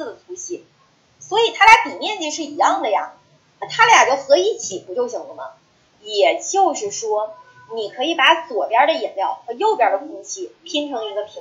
字的粗细，所以它俩底面积是一样的呀，那它俩就合一起不就行了吗？也就是说，你可以把左边的饮料和右边的空气拼成一个平。